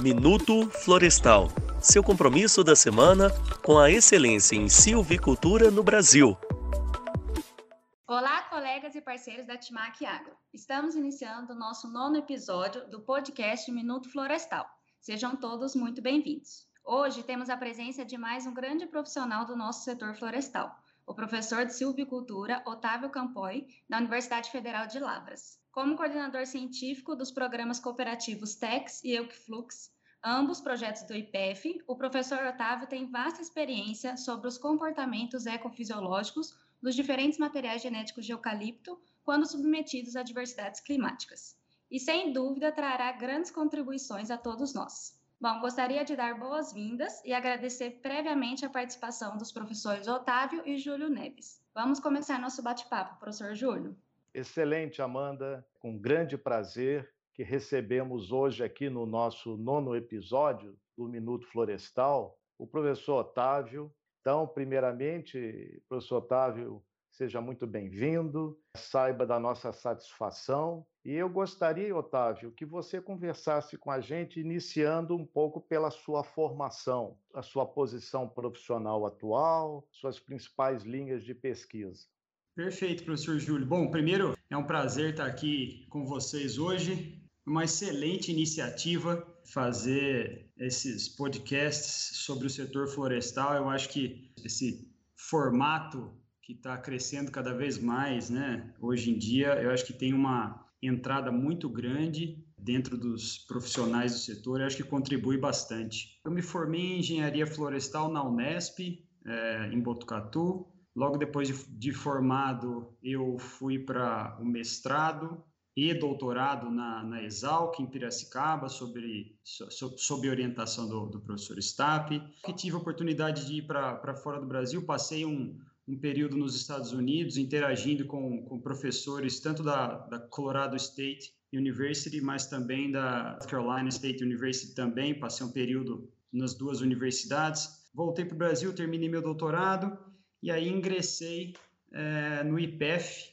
Minuto Florestal seu compromisso da semana com a excelência em silvicultura no Brasil. Olá, colegas e parceiros da Timac Agro. Estamos iniciando o nosso nono episódio do podcast Minuto Florestal. Sejam todos muito bem-vindos. Hoje temos a presença de mais um grande profissional do nosso setor florestal, o professor de silvicultura Otávio Campoy, da Universidade Federal de Lavras. Como coordenador científico dos programas cooperativos TEX e Eucflux, ambos projetos do IPEF, o professor Otávio tem vasta experiência sobre os comportamentos ecofisiológicos dos diferentes materiais genéticos de eucalipto quando submetidos a diversidades climáticas. E sem dúvida trará grandes contribuições a todos nós. Bom, gostaria de dar boas-vindas e agradecer previamente a participação dos professores Otávio e Júlio Neves. Vamos começar nosso bate-papo, professor Júlio. Excelente, Amanda. Com grande prazer que recebemos hoje aqui no nosso nono episódio do Minuto Florestal, o professor Otávio. Então, primeiramente, professor Otávio, seja muito bem-vindo, saiba da nossa satisfação. E eu gostaria, Otávio, que você conversasse com a gente, iniciando um pouco pela sua formação, a sua posição profissional atual, suas principais linhas de pesquisa. Perfeito, professor Júlio. Bom, primeiro, é um prazer estar aqui com vocês hoje uma excelente iniciativa fazer esses podcasts sobre o setor florestal. Eu acho que esse formato que está crescendo cada vez mais, né? Hoje em dia, eu acho que tem uma entrada muito grande dentro dos profissionais do setor. Acho que contribui bastante. Eu me formei em engenharia florestal na Unesp, é, em Botucatu. Logo depois de, de formado, eu fui para o mestrado e doutorado na, na Exalc, em Piracicaba, sobre, so, sob orientação do, do professor Stapp. Que tive a oportunidade de ir para fora do Brasil, passei um, um período nos Estados Unidos interagindo com, com professores tanto da, da Colorado State University, mas também da Carolina State University também, passei um período nas duas universidades. Voltei para o Brasil, terminei meu doutorado e aí ingressei é, no IPEF,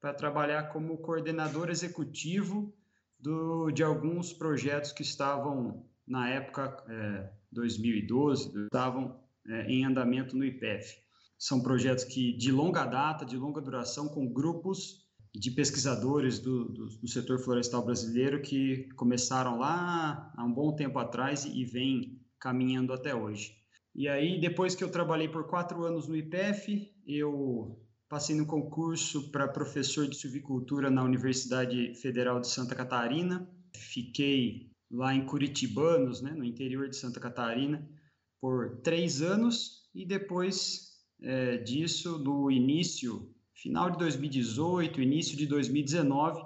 para trabalhar como coordenador executivo do, de alguns projetos que estavam, na época, é, 2012, estavam é, em andamento no IPEF. São projetos que de longa data, de longa duração, com grupos de pesquisadores do, do, do setor florestal brasileiro que começaram lá há um bom tempo atrás e, e vem caminhando até hoje. E aí, depois que eu trabalhei por quatro anos no IPEF, eu Passei no concurso para professor de silvicultura na Universidade Federal de Santa Catarina. Fiquei lá em Curitibanos, né, no interior de Santa Catarina, por três anos e depois é, disso, no início, final de 2018, início de 2019,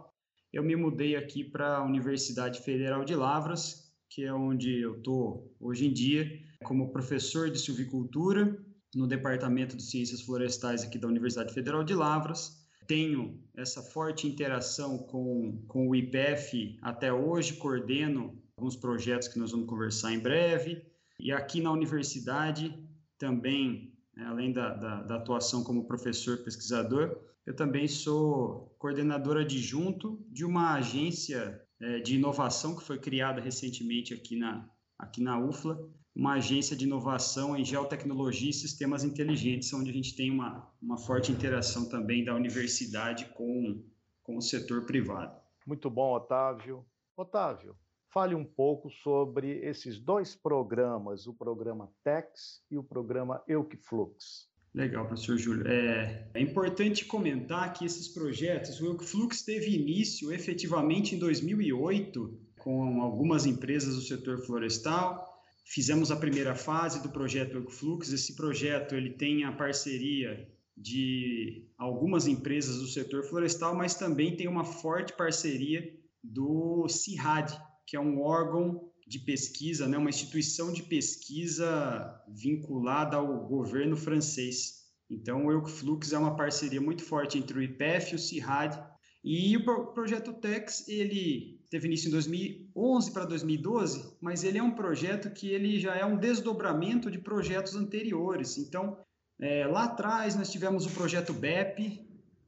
eu me mudei aqui para a Universidade Federal de Lavras, que é onde eu estou hoje em dia, como professor de silvicultura no Departamento de Ciências Florestais aqui da Universidade Federal de Lavras. Tenho essa forte interação com, com o IPF até hoje, coordeno alguns projetos que nós vamos conversar em breve. E aqui na universidade também, além da, da, da atuação como professor pesquisador, eu também sou coordenador adjunto de uma agência é, de inovação que foi criada recentemente aqui na, aqui na UFLA, uma agência de inovação em geotecnologia e sistemas inteligentes, onde a gente tem uma, uma forte interação também da universidade com, com o setor privado. Muito bom, Otávio. Otávio, fale um pouco sobre esses dois programas, o programa TEX e o programa Eucflux. Legal, professor Júlio. É, é, importante comentar que esses projetos, o Eucflux teve início efetivamente em 2008, com algumas empresas do setor florestal, Fizemos a primeira fase do projeto Ecoflux. Esse projeto ele tem a parceria de algumas empresas do setor florestal, mas também tem uma forte parceria do CIRAD, que é um órgão de pesquisa, né, uma instituição de pesquisa vinculada ao governo francês. Então, o Eucflux é uma parceria muito forte entre o IPEF e o CIRAD. E o projeto TEX, ele teve início em 2011 para 2012, mas ele é um projeto que ele já é um desdobramento de projetos anteriores. Então, é, lá atrás nós tivemos o projeto BEP,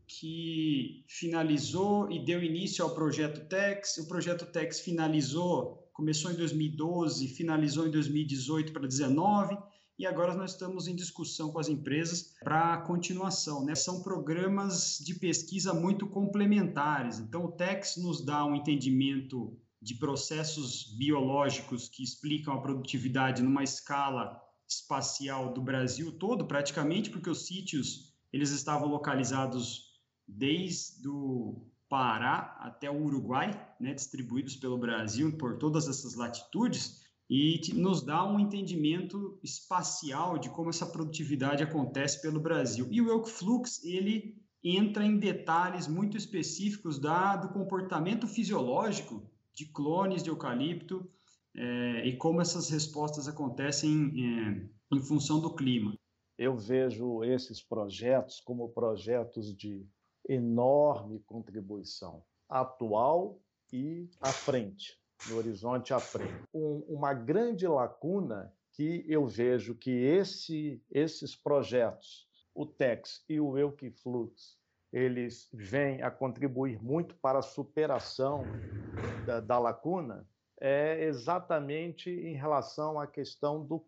que finalizou e deu início ao projeto TEX. O projeto TEX finalizou, começou em 2012, finalizou em 2018 para 2019 e agora nós estamos em discussão com as empresas para a continuação. Né? São programas de pesquisa muito complementares. Então, o TEX nos dá um entendimento de processos biológicos que explicam a produtividade numa escala espacial do Brasil todo, praticamente, porque os sítios eles estavam localizados desde o Pará até o Uruguai, né, distribuídos pelo Brasil por todas essas latitudes, e nos dá um entendimento espacial de como essa produtividade acontece pelo Brasil. E o Elkflux, ele entra em detalhes muito específicos da, do comportamento fisiológico de clones de eucalipto é, e como essas respostas acontecem é, em função do clima. Eu vejo esses projetos como projetos de enorme contribuição atual e à frente, no horizonte à frente. Um, uma grande lacuna que eu vejo que esse, esses projetos, o TEX e o Eukiflux, eles vêm a contribuir muito para a superação da, da lacuna, é exatamente em relação à questão do,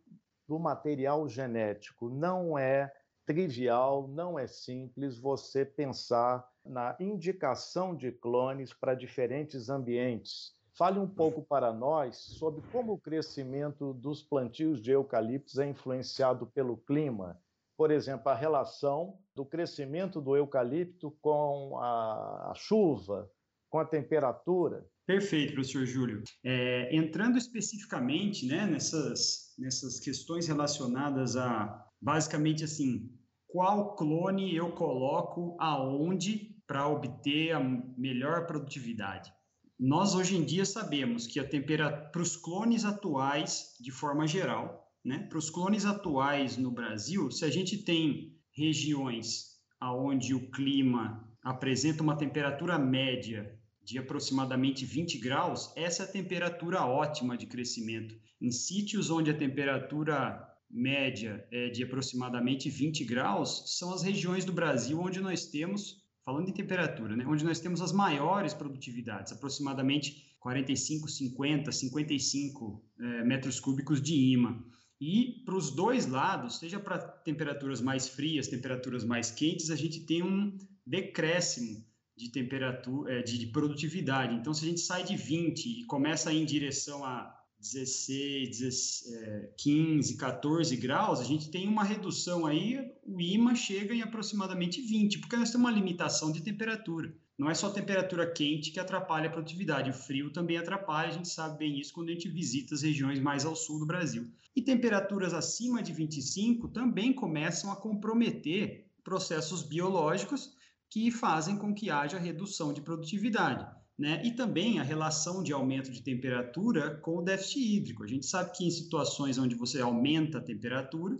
do material genético. Não é trivial, não é simples você pensar na indicação de clones para diferentes ambientes. Fale um pouco para nós sobre como o crescimento dos plantios de eucaliptos é influenciado pelo clima. Por exemplo, a relação do crescimento do eucalipto com a, a chuva, com a temperatura. Perfeito, professor Júlio. É, entrando especificamente né, nessas, nessas questões relacionadas a, basicamente assim, qual clone eu coloco aonde para obter a melhor produtividade. Nós hoje em dia sabemos que a temperatura para os clones atuais, de forma geral, né, para os clones atuais no Brasil, se a gente tem regiões aonde o clima apresenta uma temperatura média de aproximadamente 20 graus, essa é a temperatura ótima de crescimento. Em sítios onde a temperatura média é de aproximadamente 20 graus, são as regiões do Brasil onde nós temos, falando em temperatura, né, onde nós temos as maiores produtividades, aproximadamente 45, 50, 55 é, metros cúbicos de imã. E para os dois lados, seja para temperaturas mais frias, temperaturas mais quentes, a gente tem um decréscimo de temperatura, é, de produtividade. Então, se a gente sai de 20 e começa em direção a 16, 16, 15, 14 graus, a gente tem uma redução aí, o IMA chega em aproximadamente 20, porque nós temos uma limitação de temperatura. Não é só temperatura quente que atrapalha a produtividade, o frio também atrapalha, a gente sabe bem isso quando a gente visita as regiões mais ao sul do Brasil. E temperaturas acima de 25 também começam a comprometer processos biológicos que fazem com que haja redução de produtividade. Né? E também a relação de aumento de temperatura com o déficit hídrico. A gente sabe que em situações onde você aumenta a temperatura,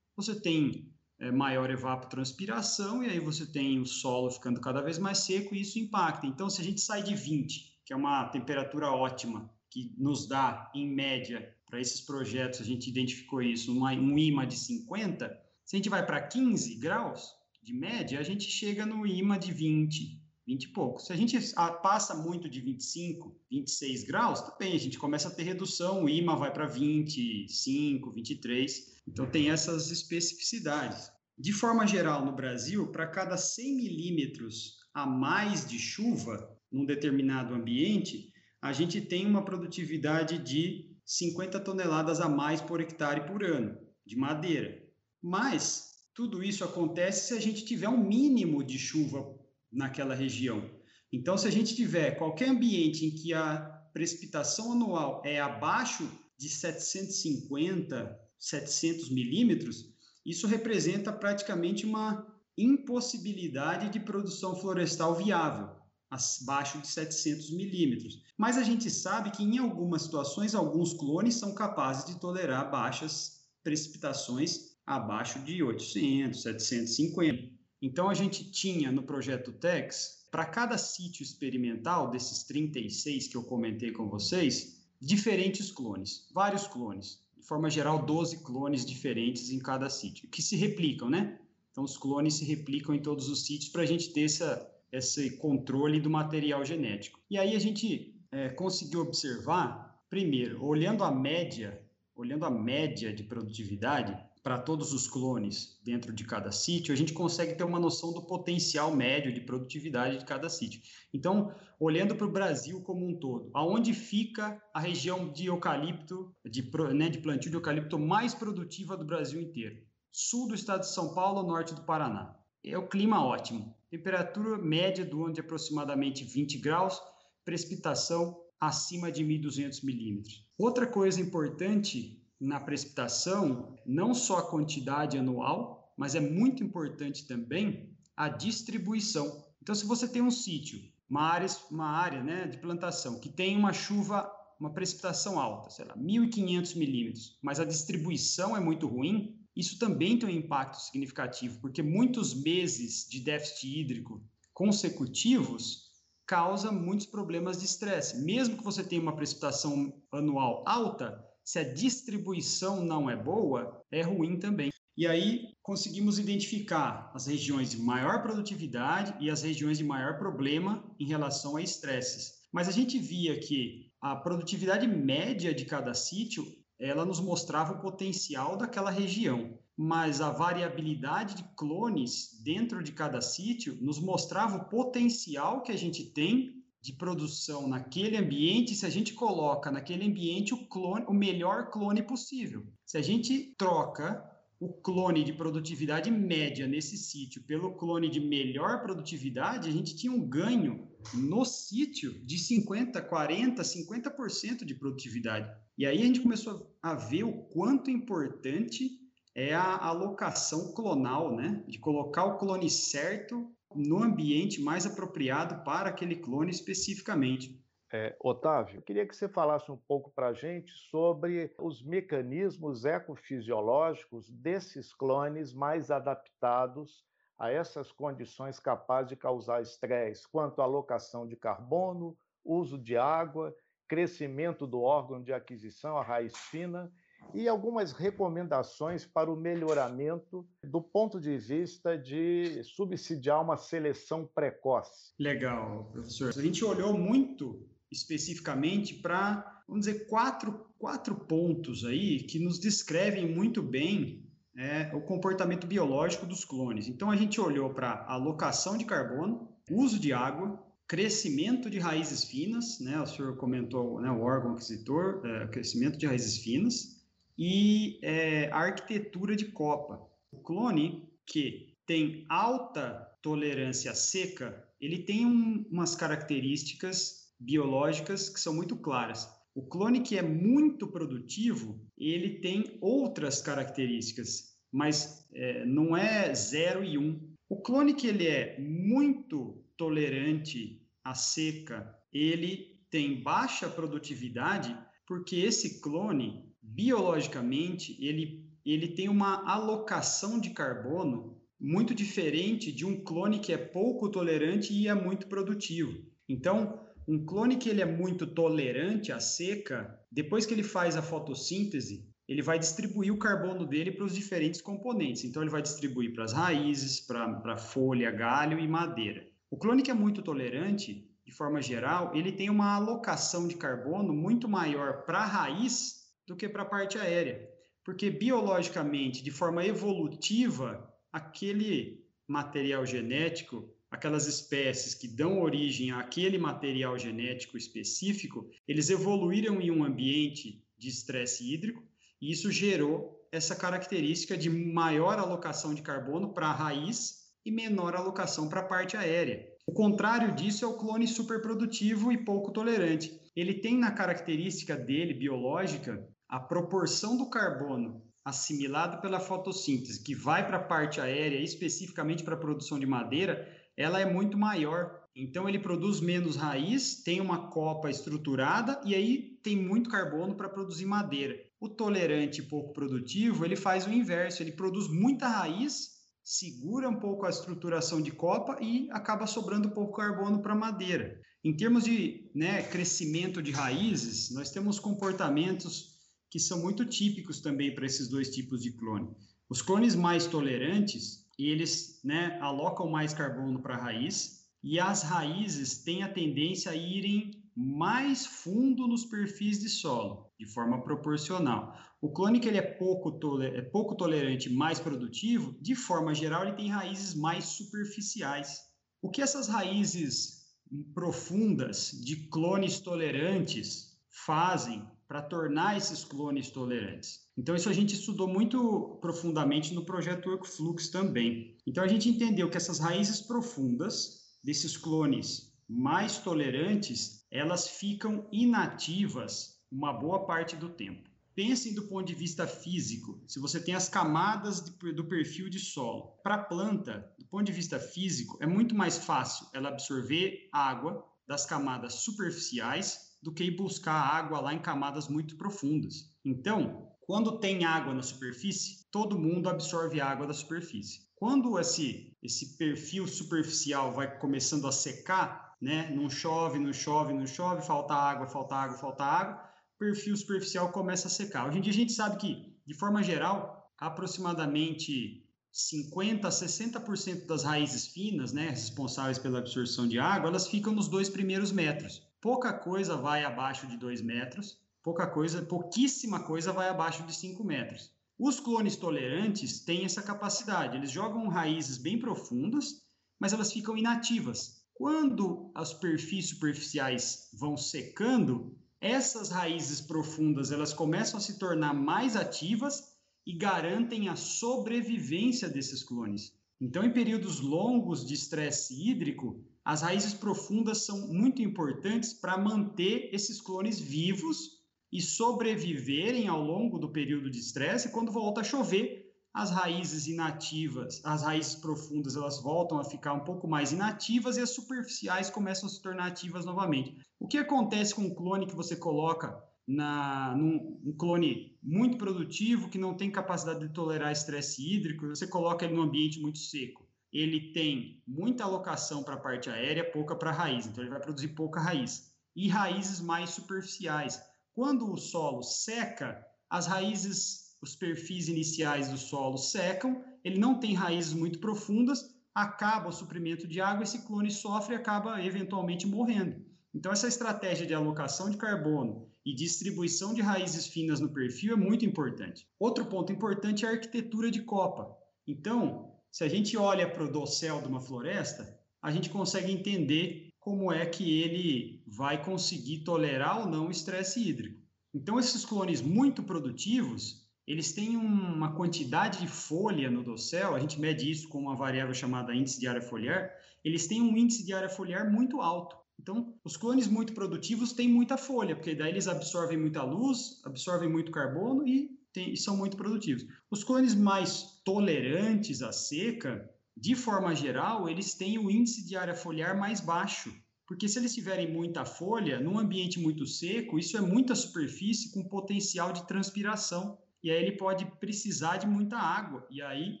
você tem é, maior evapotranspiração e aí você tem o solo ficando cada vez mais seco e isso impacta. Então, se a gente sai de 20, que é uma temperatura ótima, que nos dá, em média, para esses projetos, a gente identificou isso, uma, um IMA de 50, se a gente vai para 15 graus de média, a gente chega no IMA de 20, 20 e pouco. Se a gente passa muito de 25, 26 graus, também a gente começa a ter redução, o IMA vai para 25, 23. Então, tem essas especificidades. De forma geral, no Brasil, para cada 100 milímetros a mais de chuva num determinado ambiente, a gente tem uma produtividade de 50 toneladas a mais por hectare por ano de madeira. Mas tudo isso acontece se a gente tiver um mínimo de chuva naquela região. Então, se a gente tiver qualquer ambiente em que a precipitação anual é abaixo de 750 700 milímetros, isso representa praticamente uma impossibilidade de produção florestal viável, abaixo de 700 milímetros. Mas a gente sabe que em algumas situações, alguns clones são capazes de tolerar baixas precipitações abaixo de 800, 750. Então a gente tinha no projeto TEX, para cada sítio experimental desses 36 que eu comentei com vocês, diferentes clones, vários clones de forma geral, 12 clones diferentes em cada sítio, que se replicam, né? Então, os clones se replicam em todos os sítios para a gente ter essa, esse controle do material genético. E aí a gente é, conseguiu observar, primeiro, olhando a média, olhando a média de produtividade, para todos os clones dentro de cada sítio, a gente consegue ter uma noção do potencial médio de produtividade de cada sítio. Então, olhando para o Brasil como um todo, aonde fica a região de eucalipto, de, né, de plantio de eucalipto mais produtiva do Brasil inteiro? Sul do estado de São Paulo, norte do Paraná. É o clima ótimo. Temperatura média do ano de aproximadamente 20 graus, precipitação acima de 1.200 milímetros. Outra coisa importante na precipitação, não só a quantidade anual, mas é muito importante também a distribuição. Então, se você tem um sítio, uma área, uma área né, de plantação que tem uma chuva, uma precipitação alta, sei lá, 1.500 milímetros, mas a distribuição é muito ruim, isso também tem um impacto significativo, porque muitos meses de déficit hídrico consecutivos causa muitos problemas de estresse. Mesmo que você tenha uma precipitação anual alta, se a distribuição não é boa, é ruim também. E aí conseguimos identificar as regiões de maior produtividade e as regiões de maior problema em relação a estresses. Mas a gente via que a produtividade média de cada sítio, ela nos mostrava o potencial daquela região, mas a variabilidade de clones dentro de cada sítio nos mostrava o potencial que a gente tem de produção naquele ambiente se a gente coloca naquele ambiente o clone, o melhor clone possível. Se a gente troca o clone de produtividade média nesse sítio pelo clone de melhor produtividade, a gente tinha um ganho no sítio de 50, 40, 50% de produtividade. E aí a gente começou a ver o quanto importante é a alocação clonal, né? De colocar o clone certo no ambiente mais apropriado para aquele clone especificamente. É, Otávio, queria que você falasse um pouco para a gente sobre os mecanismos ecofisiológicos desses clones mais adaptados a essas condições capazes de causar estresse, quanto à alocação de carbono, uso de água, crescimento do órgão de aquisição, a raiz fina, e algumas recomendações para o melhoramento do ponto de vista de subsidiar uma seleção precoce. Legal, professor. A gente olhou muito especificamente para, vamos dizer, quatro, quatro pontos aí que nos descrevem muito bem é, o comportamento biológico dos clones. Então, a gente olhou para alocação de carbono, uso de água, crescimento de raízes finas, né? O senhor comentou né, o órgão aquisitor, é, crescimento de raízes finas, e é, a arquitetura de copa. O clone, que tem alta tolerância seca, ele tem um, umas características biológicas que são muito claras. O clone que é muito produtivo, ele tem outras características, mas é, não é 0 e 1. Um. O clone que ele é muito tolerante à seca, ele tem baixa produtividade, porque esse clone biologicamente, ele, ele tem uma alocação de carbono muito diferente de um clone que é pouco tolerante e é muito produtivo. Então, um clone que ele é muito tolerante à seca, depois que ele faz a fotossíntese, ele vai distribuir o carbono dele para os diferentes componentes. Então, ele vai distribuir para as raízes, para folha, galho e madeira. O clone que é muito tolerante, de forma geral, ele tem uma alocação de carbono muito maior para a raiz do que para a parte aérea. Porque biologicamente, de forma evolutiva, aquele material genético, aquelas espécies que dão origem àquele material genético específico, eles evoluíram em um ambiente de estresse hídrico e isso gerou essa característica de maior alocação de carbono para a raiz e menor alocação para a parte aérea. O contrário disso é o clone superprodutivo e pouco tolerante. Ele tem na característica dele biológica a proporção do carbono assimilado pela fotossíntese, que vai para a parte aérea, especificamente para a produção de madeira, ela é muito maior. Então ele produz menos raiz, tem uma copa estruturada e aí tem muito carbono para produzir madeira. O tolerante pouco produtivo, ele faz o inverso, ele produz muita raiz, segura um pouco a estruturação de copa e acaba sobrando pouco carbono para madeira. Em termos de né, crescimento de raízes, nós temos comportamentos que são muito típicos também para esses dois tipos de clone. Os clones mais tolerantes, eles né, alocam mais carbono para a raiz e as raízes têm a tendência a irem mais fundo nos perfis de solo, de forma proporcional. O clone que ele é pouco, é pouco tolerante, mais produtivo, de forma geral, ele tem raízes mais superficiais. O que essas raízes profundas de clones tolerantes fazem para tornar esses clones tolerantes? Então, isso a gente estudou muito profundamente no projeto Workflux também. Então, a gente entendeu que essas raízes profundas desses clones mais tolerantes, elas ficam inativas uma boa parte do tempo. Pensem do ponto de vista físico, se você tem as camadas de, do perfil de solo. Para a planta, do ponto de vista físico, é muito mais fácil ela absorver água das camadas superficiais do que ir buscar água lá em camadas muito profundas. Então, quando tem água na superfície, todo mundo absorve água da superfície. Quando esse, esse perfil superficial vai começando a secar, né? Não chove, não chove, não chove, falta água, falta água, falta água, perfil superficial começa a secar. Hoje em dia a gente sabe que, de forma geral, aproximadamente 50 a 60% das raízes finas, né, responsáveis pela absorção de água, elas ficam nos dois primeiros metros. Pouca coisa vai abaixo de 2 metros, pouca coisa, pouquíssima coisa vai abaixo de 5 metros. Os clones tolerantes têm essa capacidade, eles jogam raízes bem profundas, mas elas ficam inativas. Quando os perfis superficiais vão secando, essas raízes profundas elas começam a se tornar mais ativas e garantem a sobrevivência desses clones. Então, em períodos longos de estresse hídrico, as raízes profundas são muito importantes para manter esses clones vivos e sobreviverem ao longo do período de estresse. Quando volta a chover, as raízes inativas, as raízes profundas, elas voltam a ficar um pouco mais inativas e as superficiais começam a se tornar ativas novamente. O que acontece com um clone que você coloca na, num um clone muito produtivo, que não tem capacidade de tolerar estresse hídrico, você coloca ele num ambiente muito seco. Ele tem muita alocação para a parte aérea, pouca para a raiz, então ele vai produzir pouca raiz. E raízes mais superficiais. Quando o solo seca, as raízes os perfis iniciais do solo secam, ele não tem raízes muito profundas, acaba o suprimento de água, esse clone sofre e acaba eventualmente morrendo. Então, essa estratégia de alocação de carbono e distribuição de raízes finas no perfil é muito importante. Outro ponto importante é a arquitetura de copa. Então, se a gente olha para o dossel de uma floresta, a gente consegue entender como é que ele vai conseguir tolerar ou não o estresse hídrico. Então, esses clones muito produtivos, eles têm uma quantidade de folha no dossel, a gente mede isso com uma variável chamada índice de área foliar, eles têm um índice de área foliar muito alto. Então, os clones muito produtivos têm muita folha, porque daí eles absorvem muita luz, absorvem muito carbono e, e são muito produtivos. Os clones mais tolerantes à seca, de forma geral, eles têm o índice de área foliar mais baixo, porque se eles tiverem muita folha, num ambiente muito seco, isso é muita superfície com potencial de transpiração. E aí ele pode precisar de muita água, e aí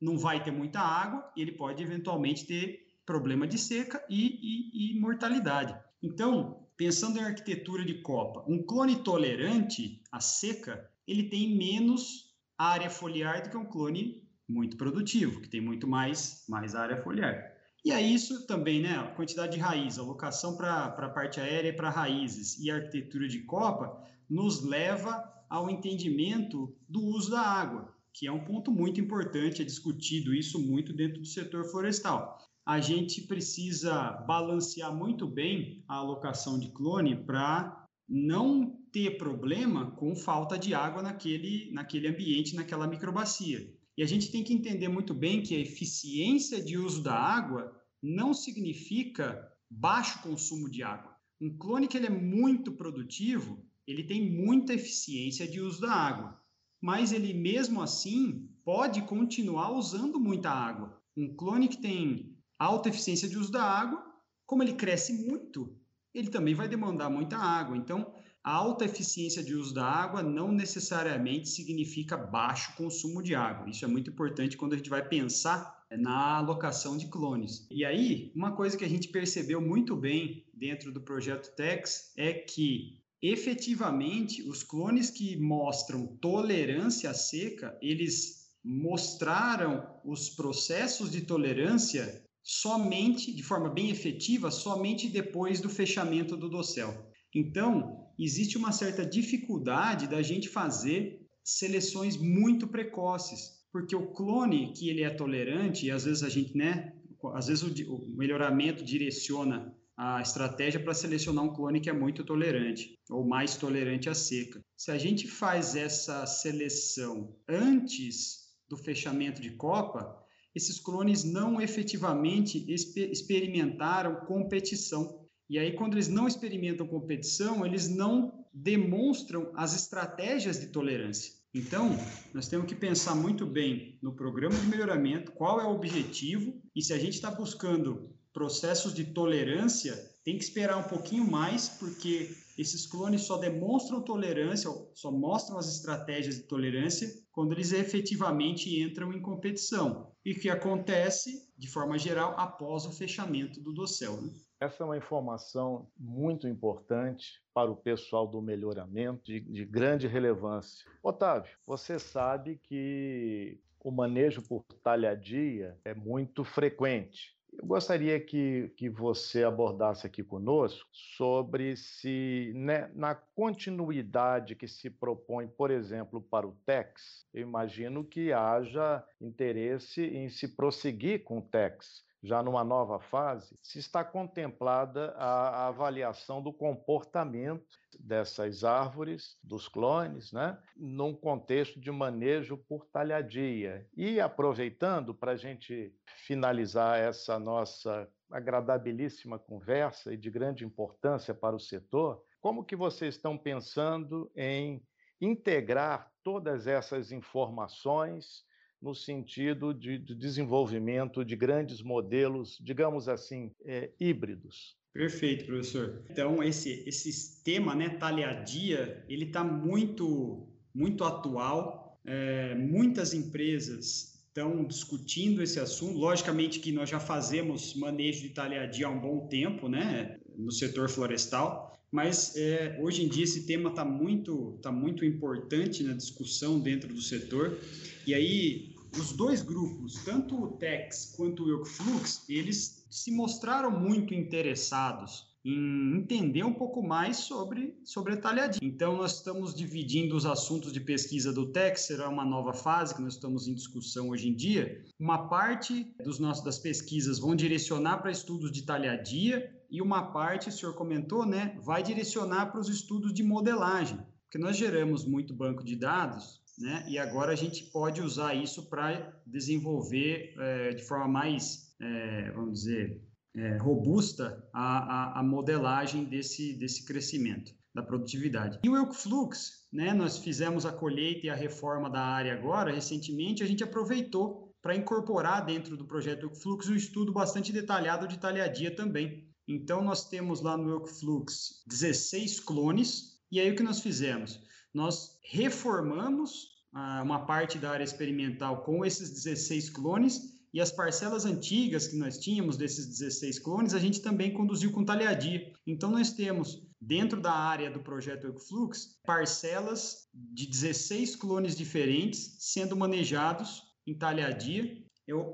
não vai ter muita água, ele pode eventualmente ter problema de seca e, e, e mortalidade. Então, pensando em arquitetura de copa, um clone tolerante à seca, ele tem menos área foliar do que um clone muito produtivo, que tem muito mais, mais área foliar. E aí isso também, né, a quantidade de raiz, alocação para a parte aérea e para raízes e arquitetura de copa, nos leva ao entendimento do uso da água, que é um ponto muito importante, é discutido isso muito dentro do setor florestal. A gente precisa balancear muito bem a alocação de clone para não ter problema com falta de água naquele, naquele ambiente, naquela microbacia. E a gente tem que entender muito bem que a eficiência de uso da água não significa baixo consumo de água. Um clone que ele é muito produtivo, ele tem muita eficiência de uso da água, mas ele mesmo assim pode continuar usando muita água. Um clone que tem alta eficiência de uso da água, como ele cresce muito, ele também vai demandar muita água. Então, a alta eficiência de uso da água não necessariamente significa baixo consumo de água. Isso é muito importante quando a gente vai pensar na alocação de clones. E aí, uma coisa que a gente percebeu muito bem dentro do projeto TEX é que efetivamente, os clones que mostram tolerância à seca, eles mostraram os processos de tolerância somente, de forma bem efetiva, somente depois do fechamento do dossel. Então, existe uma certa dificuldade da gente fazer seleções muito precoces, porque o clone que ele é tolerante, e às vezes a gente, né, às vezes o, o melhoramento direciona a estratégia para selecionar um clone que é muito tolerante ou mais tolerante à seca. Se a gente faz essa seleção antes do fechamento de copa, esses clones não efetivamente exper experimentaram competição. E aí, quando eles não experimentam competição, eles não demonstram as estratégias de tolerância. Então, nós temos que pensar muito bem no programa de melhoramento, qual é o objetivo e se a gente está buscando processos de tolerância, tem que esperar um pouquinho mais, porque esses clones só demonstram tolerância, só mostram as estratégias de tolerância quando eles efetivamente entram em competição. E que acontece, de forma geral, após o fechamento do dossel. Né? Essa é uma informação muito importante para o pessoal do melhoramento, de, de grande relevância. Otávio, você sabe que o manejo por talhadia é muito frequente. Eu gostaria que, que você abordasse aqui conosco sobre se, né, na continuidade que se propõe, por exemplo, para o TEX, eu imagino que haja interesse em se prosseguir com o TEX já numa nova fase, se está contemplada a, avaliação do comportamento dessas árvores, dos clones, né, num contexto de manejo por talhadia. E aproveitando para a gente finalizar essa nossa agradabilíssima conversa e de grande importância para o setor, como que vocês estão pensando em integrar todas essas informações no sentido de, de desenvolvimento de grandes modelos, digamos assim, é, híbridos. Perfeito, professor. Então, esse, esse tema, né, talhadia, ele está muito, muito atual. É, muitas empresas estão discutindo esse assunto. Logicamente que nós já fazemos manejo de talhadia há um bom tempo, né, no setor florestal, mas é, hoje em dia esse tema está muito, tá muito importante na discussão dentro do setor. E aí, os dois grupos, tanto o Tex quanto o Flux, eles se mostraram muito interessados em entender um pouco mais sobre, sobre a talhadinha. Então, nós estamos dividindo os assuntos de pesquisa do TEC, será uma nova fase que nós estamos em discussão hoje em dia. Uma parte dos nossos, das pesquisas vão direcionar para estudos de talhadia e uma parte, o senhor comentou, né, vai direcionar para os estudos de modelagem, porque nós geramos muito banco de dados né? E agora a gente pode usar isso para desenvolver é, de forma mais, é, vamos dizer, é, robusta a, a, a, modelagem desse, desse crescimento da produtividade. E o Elkflux, né? Nós fizemos a colheita e a reforma da área agora, recentemente, a gente aproveitou para incorporar dentro do projeto Elkflux um estudo bastante detalhado de talhadia também. Então, nós temos lá no Elkflux 16 clones, e aí o que nós fizemos? nós reformamos ah, uma parte da área experimental com esses 16 clones e as parcelas antigas que nós tínhamos desses 16 clones, a gente também conduziu com talhadia. Então, nós temos, dentro da área do projeto Ecoflux, parcelas de 16 clones diferentes sendo manejados em talhadia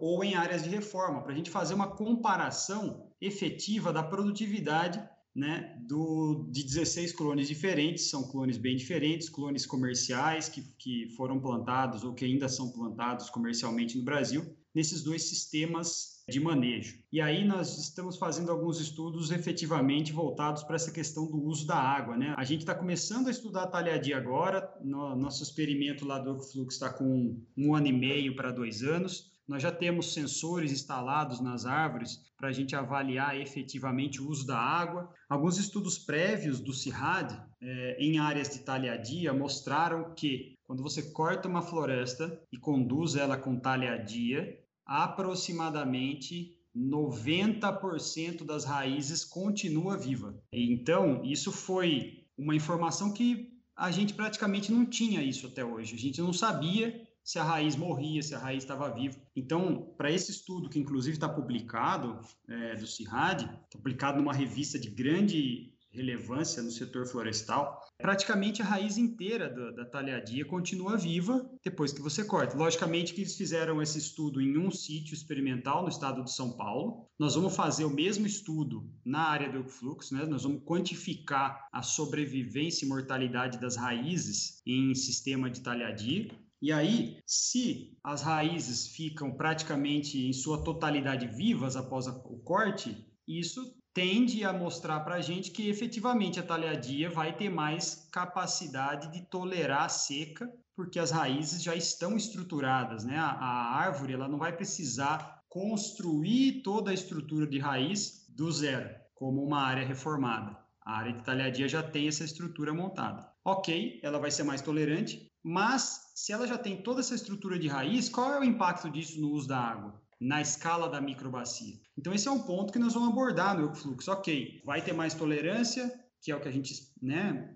ou em áreas de reforma, para a gente fazer uma comparação efetiva da produtividade né, do, de 16 clones diferentes, são clones bem diferentes, clones comerciais que, que foram plantados ou que ainda são plantados comercialmente no Brasil, nesses dois sistemas de manejo. E aí nós estamos fazendo alguns estudos efetivamente voltados para essa questão do uso da água. Né? A gente está começando a estudar a talhadia agora, no, nosso experimento lá do Flux está com um ano e meio para dois anos, nós já temos sensores instalados nas árvores para a gente avaliar efetivamente o uso da água. Alguns estudos prévios do CIRAD eh, em áreas de talhadia mostraram que quando você corta uma floresta e conduz ela com talhadia, aproximadamente 90% das raízes continua viva. Então, isso foi uma informação que a gente praticamente não tinha isso até hoje. A gente não sabia se a raiz morria, se a raiz estava viva. Então, para esse estudo, que inclusive está publicado, é, do CIRAD, tá publicado numa revista de grande relevância no setor florestal, praticamente a raiz inteira da, da talhadia continua viva depois que você corta. Logicamente que eles fizeram esse estudo em um sítio experimental no estado de São Paulo. Nós vamos fazer o mesmo estudo na área do fluxo, né? Nós vamos quantificar a sobrevivência e mortalidade das raízes em sistema de talhadia. E aí, se as raízes ficam praticamente em sua totalidade vivas após o corte, isso tende a mostrar para a gente que efetivamente a talhadia vai ter mais capacidade de tolerar a seca, porque as raízes já estão estruturadas, né? A, a árvore ela não vai precisar construir toda a estrutura de raiz do zero, como uma área reformada. A área de talhadia já tem essa estrutura montada. Ok, ela vai ser mais tolerante, mas se ela já tem toda essa estrutura de raiz, qual é o impacto disso no uso da água? na escala da microbacia. Então, esse é um ponto que nós vamos abordar no fluxo. Ok, vai ter mais tolerância, que é o que a gente, né,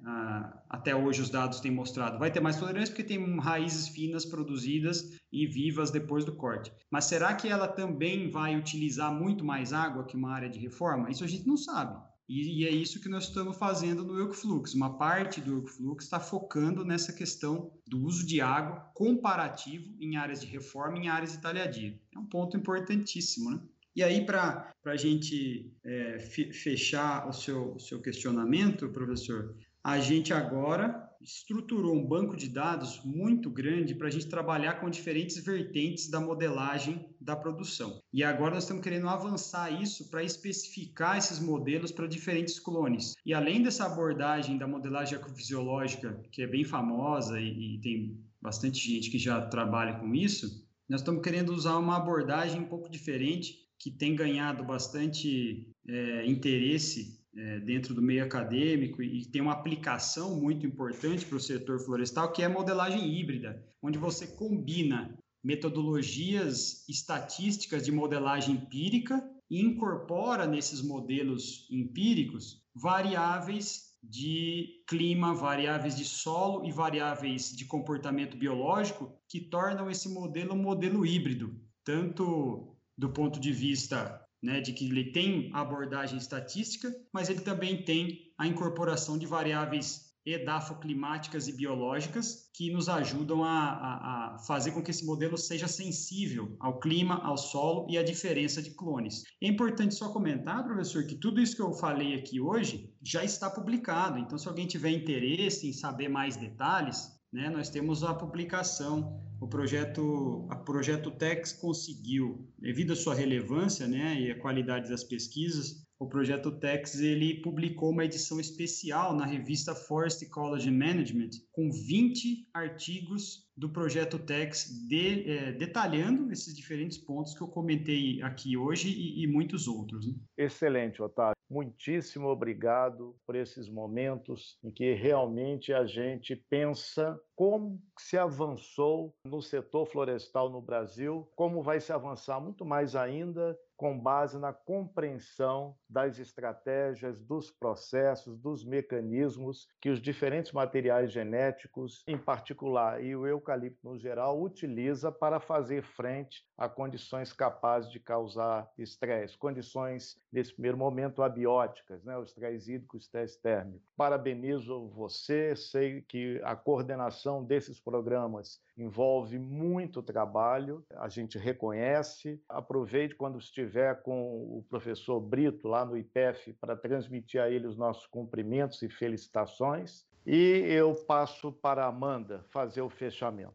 até hoje os dados têm mostrado. Vai ter mais tolerância porque tem raízes finas produzidas e vivas depois do corte. Mas será que ela também vai utilizar muito mais água que uma área de reforma? Isso a gente não sabe. E, e, é isso que nós estamos fazendo no Eucflux. Uma parte do Eucflux está focando nessa questão do uso de água comparativo em áreas de reforma e em áreas de talhadia. É um ponto importantíssimo, né? E aí, para a gente é, fechar o seu, o seu questionamento, professor, a gente agora estruturou um banco de dados muito grande para a gente trabalhar com diferentes vertentes da modelagem da produção. E agora nós estamos querendo avançar isso para especificar esses modelos para diferentes clones. E além dessa abordagem da modelagem ecofisiológica, que é bem famosa e, e tem bastante gente que já trabalha com isso, nós estamos querendo usar uma abordagem um pouco diferente, que tem ganhado bastante é, interesse é, dentro do meio acadêmico e tem uma aplicação muito importante para o setor florestal, que é a modelagem híbrida, onde você combina metodologias estatísticas de modelagem empírica e incorpora nesses modelos empíricos variáveis de clima, variáveis de solo e variáveis de comportamento biológico que tornam esse modelo um modelo híbrido, tanto do ponto de vista né, de que ele tem abordagem estatística, mas ele também tem a incorporação de variáveis edafoclimáticas e biológicas que nos ajudam a, a, a, fazer com que esse modelo seja sensível ao clima, ao solo e à diferença de clones. É importante só comentar, professor, que tudo isso que eu falei aqui hoje já está publicado. Então, se alguém tiver interesse em saber mais detalhes, né, nós temos a publicação o projeto, a projeto Tex conseguiu, devido à sua relevância, né, e a qualidade das pesquisas, o projeto Tex ele publicou uma edição especial na revista Forest Ecology Management com 20 artigos do projeto Tex de, é, detalhando esses diferentes pontos que eu comentei aqui hoje e, e muitos outros. Né? Excelente, Otávio. Muitíssimo obrigado por esses momentos em que realmente a gente pensa como se avançou no setor florestal no Brasil, como vai se avançar muito mais ainda com base na compreensão das estratégias, dos processos, dos mecanismos que os diferentes materiais genéticos, em particular, e o eucalipto no geral, utiliza para fazer frente a condições capazes de causar estresse, condições, nesse primeiro momento, abióticas, né? o estresse hídrico, o estresse térmico. Parabenizo você, sei que a coordenação desses programas envolve muito trabalho, a gente reconhece. Aproveite quando estiver com o professor Brito lá no IPEF para transmitir a ele os nossos cumprimentos e felicitações. E eu passo para a Amanda fazer o fechamento.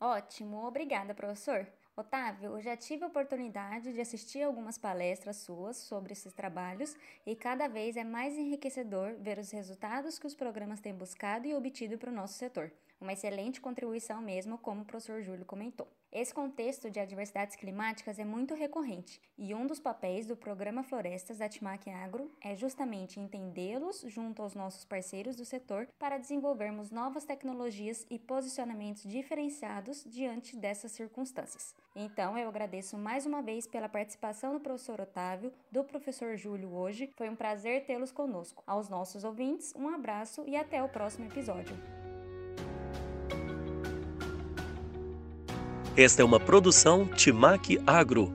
Ótimo, obrigada, professor. Otávio, eu já tive a oportunidade de assistir algumas palestras suas sobre esses trabalhos e cada vez é mais enriquecedor ver os resultados que os programas têm buscado e obtido para o nosso setor. Uma excelente contribuição mesmo, como o professor Júlio comentou. Esse contexto de adversidades climáticas é muito recorrente e um dos papéis do programa Florestas da Timac Agro é justamente entendê-los junto aos nossos parceiros do setor para desenvolvermos novas tecnologias e posicionamentos diferenciados diante dessas circunstâncias. Então, eu agradeço mais uma vez pela participação do professor Otávio, do professor Júlio hoje. Foi um prazer tê-los conosco. Aos nossos ouvintes, um abraço e até o próximo episódio. Esta é uma produção Timac Agro